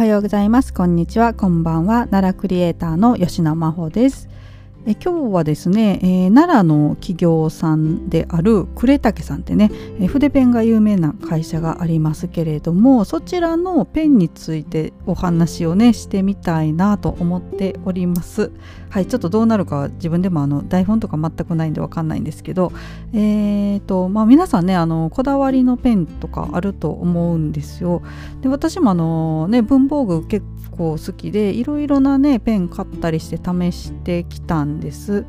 はようございます。こんにちは。こんばんは。奈良クリエイターの吉野真帆です。え今日はですね、えー、奈良の企業さんである呉竹さんってね、え筆ペンが有名な会社がありますけれどもそちらのペンについてお話をねしてみたいなと思っております。はいちょっとどうなるか自分でもあの台本とか全くないんでわかんないんですけどえーとまあ皆さんねあのこだわりのペンとかあると思うんですよ。で私もあのね文房具結構好きでいろいろなねペン買ったりして試してきたんです。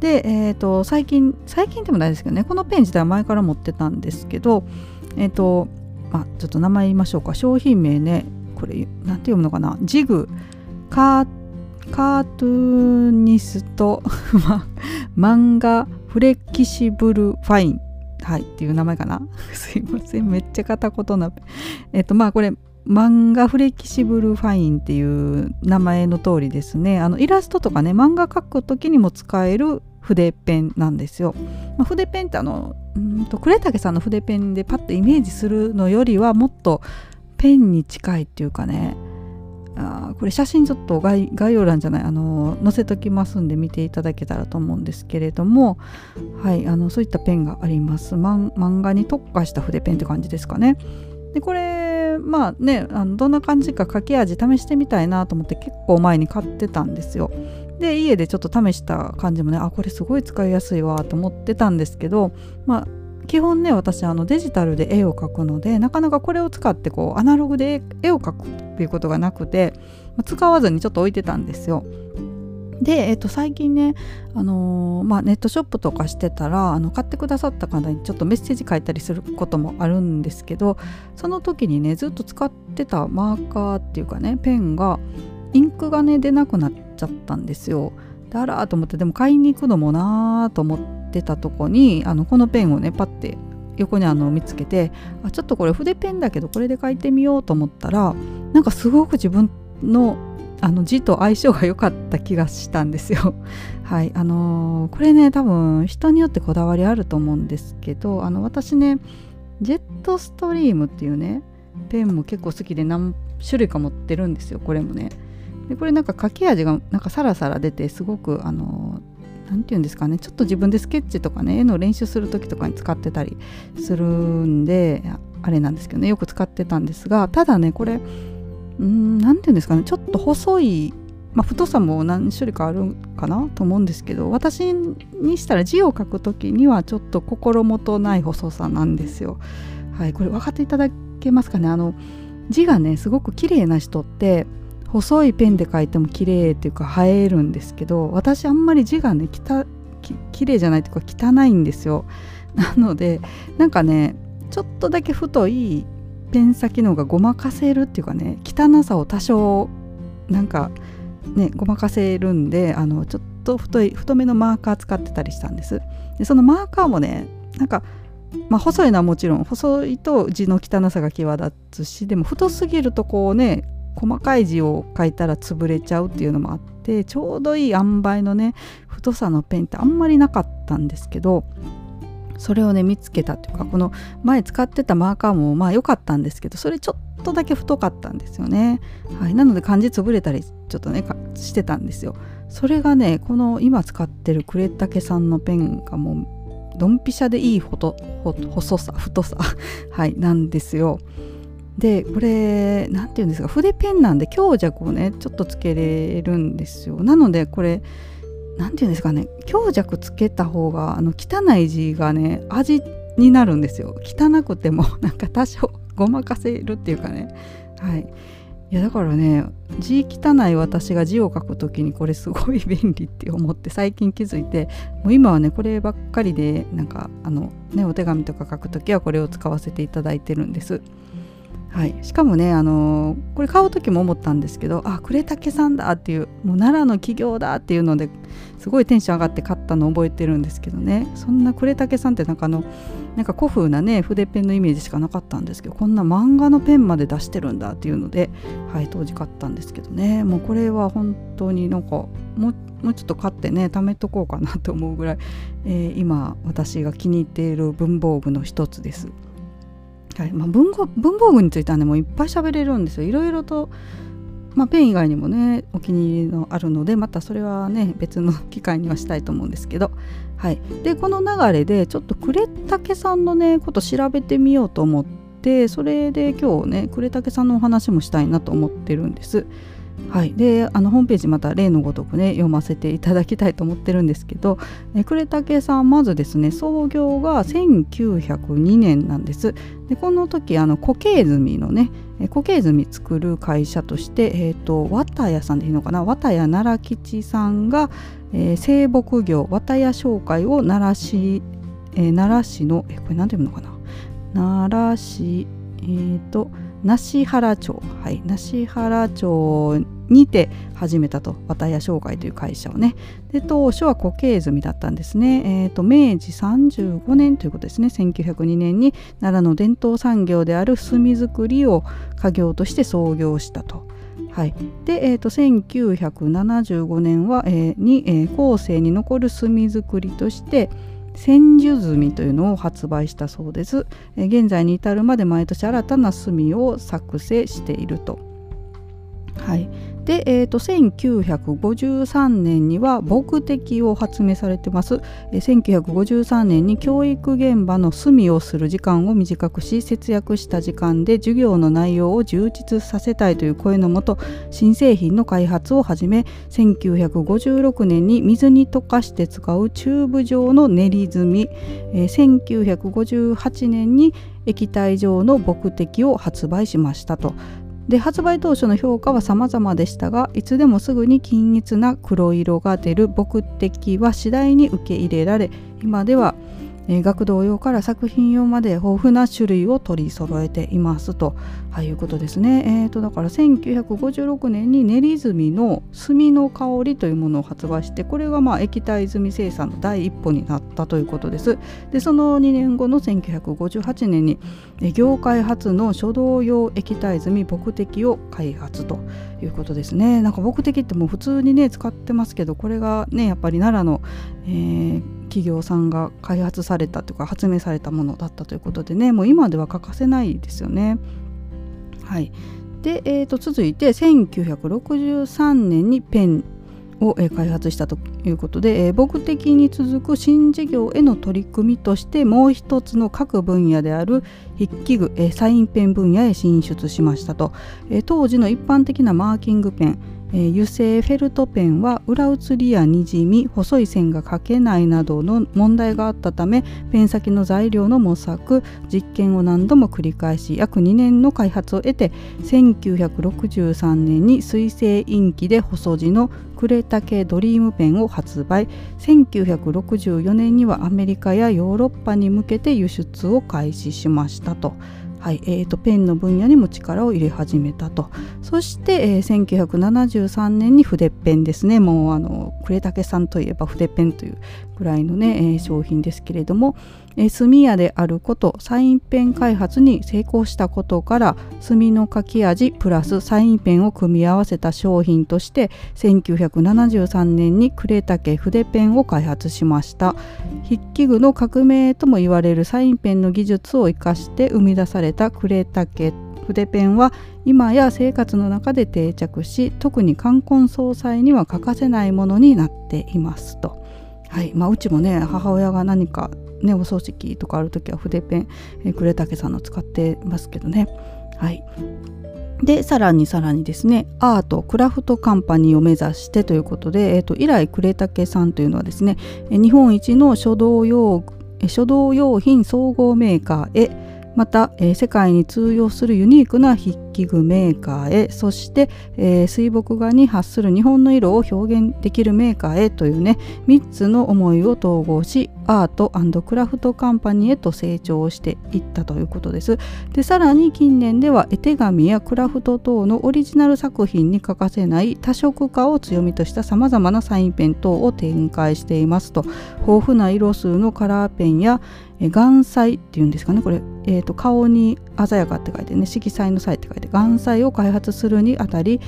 で、えーと、最近最近でもないですけどねこのペン自体は前から持ってたんですけどえっ、ー、とあちょっと名前言いましょうか。商品名ねこれ何て読むのかな。ジグカーカートゥーニスト漫画フレキシブルファインはいっていう名前かな。すいませんめっちゃ片言なえっとまあこれ漫画フレキシブルファインっていう名前の通りですね。あのイラストとかね漫画描く時にも使える筆ペンなんですよ。まあ、筆ペンってあのうんと呉竹さんの筆ペンでパッとイメージするのよりはもっとペンに近いっていうかね。あこれ写真ちょっと概要欄じゃないあの載せときますんで見ていただけたらと思うんですけれども。はいあのそういったペンがあります。漫画に特化した筆ペンって感じですかね。でこれまあねあのどんな感じか書き味試してみたいなと思って結構前に買ってたんですよ。で家でちょっと試した感じもねあこれすごい使いやすいわと思ってたんですけどまあ基本ね私あのデジタルで絵を描くのでなかなかこれを使ってこうアナログで絵を描くっていうことがなくて使わずにちょっと置いてたんですよ。で、えっと、最近ね、あのー、まあ、ネットショップとかしてたらあの買ってくださった方にちょっとメッセージ書いたりすることもあるんですけどその時にねずっと使ってたマーカーっていうかねペンがインクがね出なくなっちゃったんですよ。であらと思ってでも買いに行くのもなーと思ってたとこにあのこのペンをねパッて横にあの見つけてあちょっとこれ筆ペンだけどこれで書いてみようと思ったらなんかすごく自分のあの字と相性が良かった気がしたんですよ。はいあのー、これね多分人によってこだわりあると思うんですけどあの私ねジェットストリームっていうねペンも結構好きで何種類か持ってるんですよこれもね。でこれなんか書き味がなんかサラサラ出てすごくあの何て言うんですかねちょっと自分でスケッチとかね絵の練習する時とかに使ってたりするんであれなんですけどねよく使ってたんですがただねこれん何て言うんですかねちょと細い、まあ、太さも何種類かあるかなと思うんですけど私にしたら字を書く時にはちょっと心もとない細さなんですよ。はい、これ分かっていただけますかねあの字がねすごく綺麗な人って細いペンで書いても綺麗っていうか映えるんですけど私あんまり字がねきたき綺麗じゃないというか汚いんですよ。なのでなんかねちょっとだけ太いペン先の方がごまかせるっていうかね汚さを多少なんかねごまかせるんであのちょっと太い太めのマーカー使ってたりしたんです。でそのマーカーもねなんかまあ、細いのはもちろん細いと字の汚さが際立つしでも太すぎるとこうね細かい字を書いたら潰れちゃうっていうのもあってちょうどいい塩梅のね太さのペンってあんまりなかったんですけどそれをね見つけたというかこの前使ってたマーカーもまあ良かったんですけどそれちょっとだけ太かったんですよね、はい、なので漢字潰れたりちょっとねしてたんですよ。それがねこの今使ってる呉竹さんのペンがもうドンピシャでいい細さ太さ はいなんですよ。でこれ何て言うんですか筆ペンなんで強弱をねちょっとつけれるんですよ。なのでこれ何て言うんですかね強弱つけた方があの汚い字がね味になるんですよ。汚くてもなんか多少ごまかせるっていうかね。はい。いやだからね字汚い私が字を書く時にこれすごい便利って思って最近気づいてもう今はねこればっかりでなんかあのねお手紙とか書く時はこれを使わせていただいてるんです。はい、しかもね、あのー、これ買う時も思ったんですけどあ呉竹さんだっていうもう奈良の企業だっていうのですごいテンション上がって買ったのを覚えてるんですけどね。そんな呉竹さんってなんかあのなんか古風なね筆ペンのイメージしかなかったんですけどこんな漫画のペンまで出してるんだっていうので、はい、当時買ったんですけどねもうこれは本当になんかもうもうちょっと買ってね貯めとこうかなと思うぐらい、えー、今私が気に入っている文房具の一つです。はいまあ、文語文房具についてはねもういっぱい喋れるんですよいろいろと、まあ、ペン以外にもねお気に入りのあるのでまたそれはね別の機会にはしたいと思うんですけど、はい、でこの流れでちょっとくれたけさんのねこと調べてみようと思ってそれで今日ね呉竹さんのお話もしたいなと思ってるんです。はい、であのホームページまた例のごとくね読ませていただきたいと思ってるんですけど、え呉竹さんまずですね創業が1902年なんです。でこの時あの固形炭のね固形炭作る会社として、えーと、綿屋さんでいいのかな？綿屋奈良吉さんが、えー、生木業綿屋商会を奈良市、えー、奈良市のえこれ何て読むのかな？奈良市えっ、ー、と梨原町。はい。梨原町にて始めたと。綿屋商会という会社をね。で当初は固形炭だったんですね、えーと、明治35年ということですね。1902年に奈良の伝統産業である炭作りを家業として創業したと。はい、で、えーと、1975年は、えー、に、えー、後世に残る炭作りとして千住炭というのを発売したそうです、え、現在に至るまで毎年新たな炭を作成していると。はい、で、えーと、1953年には牧的を発明されてます、えー、1953年に教育現場の隅をする時間を短くし節約した時間で授業の内容を充実させたいという声のもと新製品の開発を始め1956年に水に溶かして使うチューブ状の練り炭、えー、1958年に液体状の牧的を発売しましたと。で発売当初の評価は様々でしたがいつでもすぐに均一な黒色が出る僕的は次第に受け入れられ今では学童用から作品用まで豊富な種類を取り揃えていますと、はい、いうことですね。えーと、だから1956年に練り炭の炭の香りというものを発売してこれがまあ液体炭生産の第一歩になったということです。でその2年後の1958年に業界初の書道用液体炭牧滴を開発ということですね。なんか牧滴ってもう普通にね使ってますけどこれがねやっぱり奈良の、えー企業さんが開発されたというか発明されたものだったということでねもう今では欠かせないですよね。はいで、えー、と続いて1963年にペンを開発したということで、え、僕的に続く新事業への取り組みとしてもう一つの各分野である筆記具、サインペン分野へ進出しましたと、当時の一般的なマーキングペンえー、油性フェルトペンは裏写りやにじみ細い線が描けないなどの問題があったためペン先の材料の模索実験を何度も繰り返し約2年の開発を得て1963年に水性インキで細字の呉竹ドリームペンを発売1964年にはアメリカやヨーロッパに向けて輸出を開始しましたと。はいえーと、ペンの分野にも力を入れ始めたと。そして、えー、1973年に筆ペンですね。もうあの呉竹さんといえば筆ペンというぐらいのね、えー、商品ですけれども、えー、墨屋であることサインペン開発に成功したことから墨の書き味プラスサインペンを組み合わせた商品として1973年に呉竹筆ペンを開発しました筆記具の革命とも言われるサインペンの技術を生かして生み出された呉竹筆ペンは今や生活の中で定着し特に冠婚葬祭には欠かせないものになっていますと。はい。まあ、うちもね母親が何かねお葬式とかある時は筆ペン、え、呉竹さんの使ってますけどね。はい。でさらにさらにですねアートクラフトカンパニーを目指してということで、えーと、以来呉竹さんというのはですね日本一の書道用書道用品総合メーカーへまた、えー、世界に通用するユニークな筆記具メーカーへそして、えー、水墨画に発する日本の色を表現できるメーカーへというね3つの思いを統合しアートクラフトカンパニーへと成長していったということです。でさらに近年では絵手紙やクラフト等のオリジナル作品に欠かせない多色化を強みとしたさまざまなサインペン等を展開していますと豊富な色数のカラーペンや眼彩っていうんですかねこれ、えーと、顔に鮮やかって書いてね色彩の際って書いて眼彩を開発するにあたり、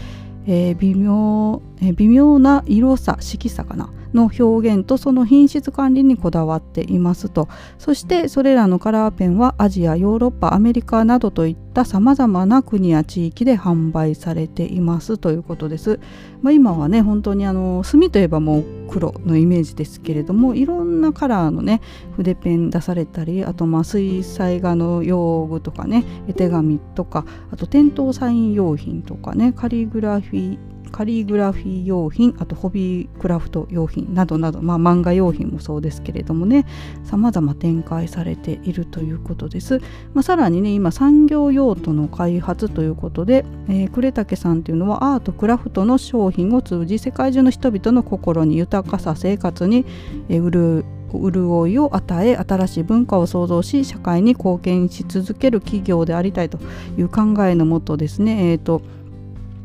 えー、微妙、えー、微妙な色さ色さかな。の表現とその品質管理にこだわっていますとそしてそれらのカラーペンはアジアヨーロッパアメリカなどといったさまざまな国や地域で販売されていますということです。まあ、今はね本当にあの墨といえばもう黒のイメージですけれどもいろんなカラーのね筆ペン出されたりあとまあ水彩画の用具とかね絵手紙とかあと店頭サイン用品とかねカリグラフィーカリグラフィー用品あとホビークラフト用品などなど、まあ、漫画用品もそうですけれどもね様々展開されているということです、まあ、さらにね今産業用途の開発ということで、えー、呉竹さんっていうのはアートクラフトの商品を通じ世界中の人々の心に豊かさ生活に、えー、潤潤いを与え新しい文化を創造し社会に貢献し続ける企業でありたいという考えのもとですね、えーと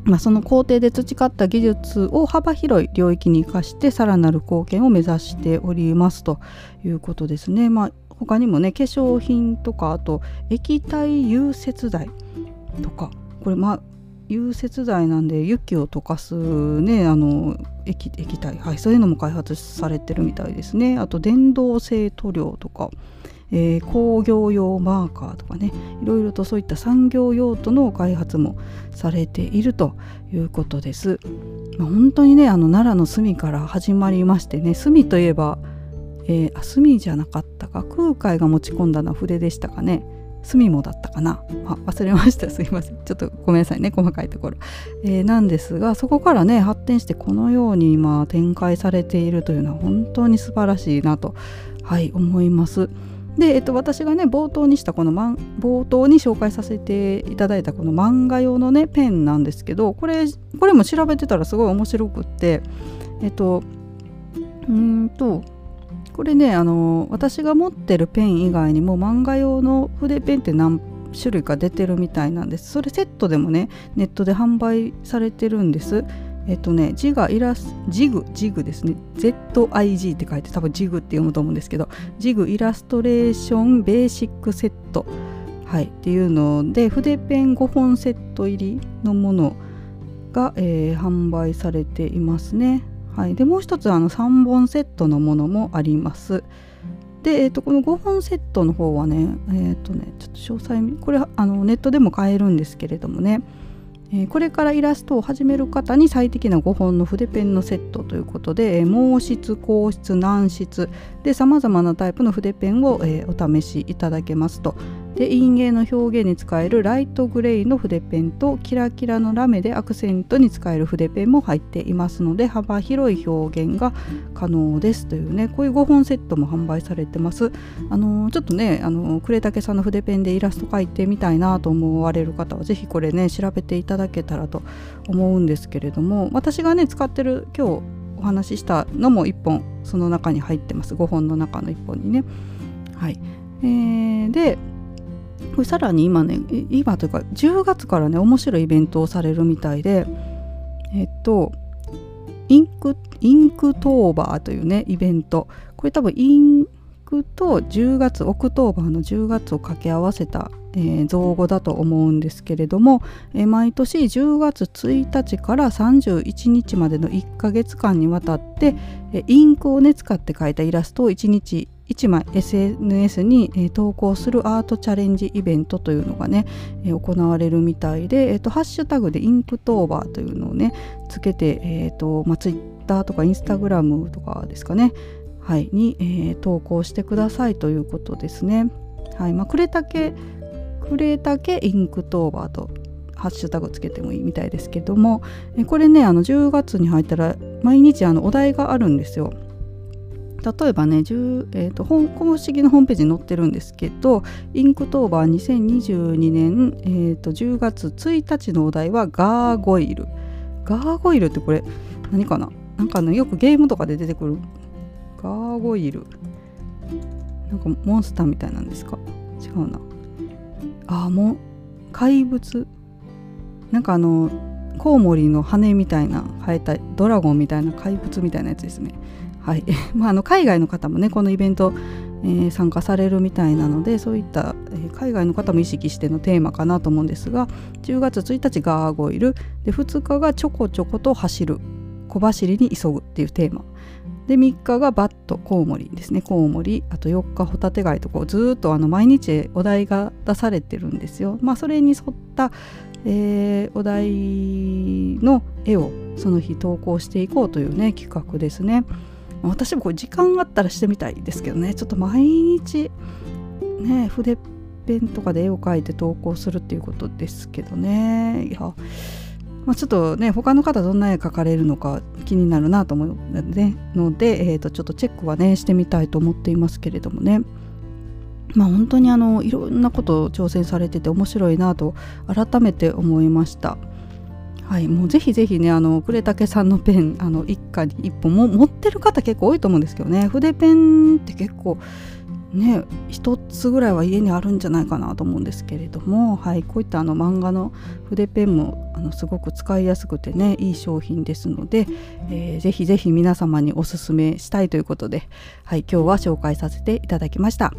まあ、その工程で培った技術を幅広い領域に生かしてさらなる貢献を目指しておりますということですね。まあ、他にもね化粧品とかあと液体融雪剤とかこれまあ融雪剤なんで雪を溶かすねあの液液体、はい、そういうのも開発されてるみたいですね。あと電動性塗料とかえー、工業用マーカーとかねいろいろとそういった産業用途の開発もされているということです。まあ、本当にねあの奈良の墨から始まりましてね墨といえば、えー、あ墨じゃなかったか空海が持ち込んだのは筆でしたかね。墨もだったかな。あ忘れました。すいません。ちょっとごめんなさいね細かいところ、えー、なんですがそこからね発展してこのように今展開されているというのは本当に素晴らしいなとはい思います。で、えっと、私がね冒頭にしたこの冒頭に紹介させていただいたこの漫画用のねペンなんですけどこれこれも調べてたらすごい面白くってえっとうんとこれねあの私が持ってるペン以外にも漫画用の筆ペンって何種類か出てるみたいなんです。それセットでもねネットで販売されてるんです。えっとね、字がイラスジグ、ジグですね。ZIG って書いて多分ジグって読むと思うんですけど、ジグイラストレーションベーシックセット、はい、っていうので、筆ペン5本セット入りのものが、えー、販売されていますね。はい、でもう一つあの3本セットのものもあります。で、えー、とこの5本セットの方はね、えっ、ー、とね、ちょっと詳細、これあのネットでも買えるんですけれどもね、え、これからイラストを始める方に最適な5本の筆ペンのセットということで、え、毛筆硬筆軟筆でさまざまなタイプの筆ペンを、え、お試しいただけますと。で陰影の表現に使えるライトグレーの筆ペンとキラキラのラメでアクセントに使える筆ペンも入っていますので幅広い表現が可能ですというねこういう5本セットも販売されてます。あのちょっとねあの呉竹さんの筆ペンでイラスト描いてみたいなと思われる方は是非これね調べていただけたらと思うんですけれども私がね使ってる今日お話ししたのも1本その中に入ってます。5本の中の1本にね。はい、えー、でさらに今ね今というか10月からね面白いイベントをされるみたいでえっとインク Inktober というねイベント。これ多分インクと10月オクトーバーの10月を掛け合わせた、えー、造語だと思うんですけれども、えー、毎年10月1日から31日までの1ヶ月間にわたって、えー、インクをね使って描いたイラストを1日1枚 SNS に、投稿するアートチャレンジイベントというのがね、行われるみたいで、えーと、ハッシュタグで Inktober というのをねつけて、えーとまあ、ツイッターとかインスタグラムとかですかね、はい、に、えー、投稿してくださいということですね。はいまあ、くれたけくれたけ Inktober とハッシュタグつけてもいいみたいですけどもこれねあの10月に入ったら毎日あのお題があるんですよ。例えばね、えーと本、公式のホームページに載ってるんですけどInktober 2022年、えーと、10月1日のお題はガーゴイル。ガーゴイルってこれ何かな？なんかねよくゲームとかで出てくる。ガーゴイル。なんかモンスターみたいなんですか？違うな。あもう怪物。なんかあのコウモリの羽みたいな生えたドラゴンみたいな怪物みたいなやつですね。はい。まあ、あの海外の方もねこのイベント、えー、参加されるみたいなのでそういった、えー、海外の方も意識してのテーマかなと思うんですが10月1日ガーゴイル。で2日がちょこちょこと走る。小走りに急ぐっていうテーマ。で3日がバットコウモリですね。コウモリあと4日ホタテ貝とこうずっとあの毎日お題が出されてるんですよ。まあそれに沿った、えー、お題の絵をその日投稿していこうというね企画ですね。私もこれ時間があったらしてみたいですけどね。ちょっと毎日ね筆ペンとかで絵を描いて投稿するっていうことですけどね。いやまあ、ちょっとね他の方どんな絵描かれるのか気になるなと思うので、えー、とちょっとチェックはねしてみたいと思っていますけれどもね。まあ本当にあのいろんなことを挑戦されてて面白いなと改めて思いました。はい、もうぜひぜひねあの呉竹さんのペンあの一家に一本も持ってる方結構多いと思うんですけどね筆ペンって結構ね一つぐらいは家にあるんじゃないかなと思うんですけれども、はい、こういったあの漫画の筆ペンもあのすごく使いやすくてねいい商品ですので、えー、ぜひぜひ皆様におすすめしたいということで、はい、今日は紹介させていただきました。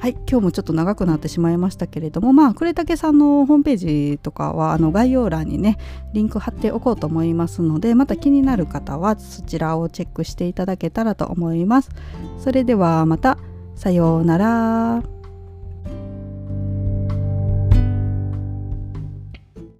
はい、今日もちょっと長くなってしまいましたけれども、まあ、呉竹さんのホームページとかはあの概要欄にねリンク貼っておこうと思いますのでまた気になる方はそちらをチェックしていただけたらと思います。それではまたさようなら。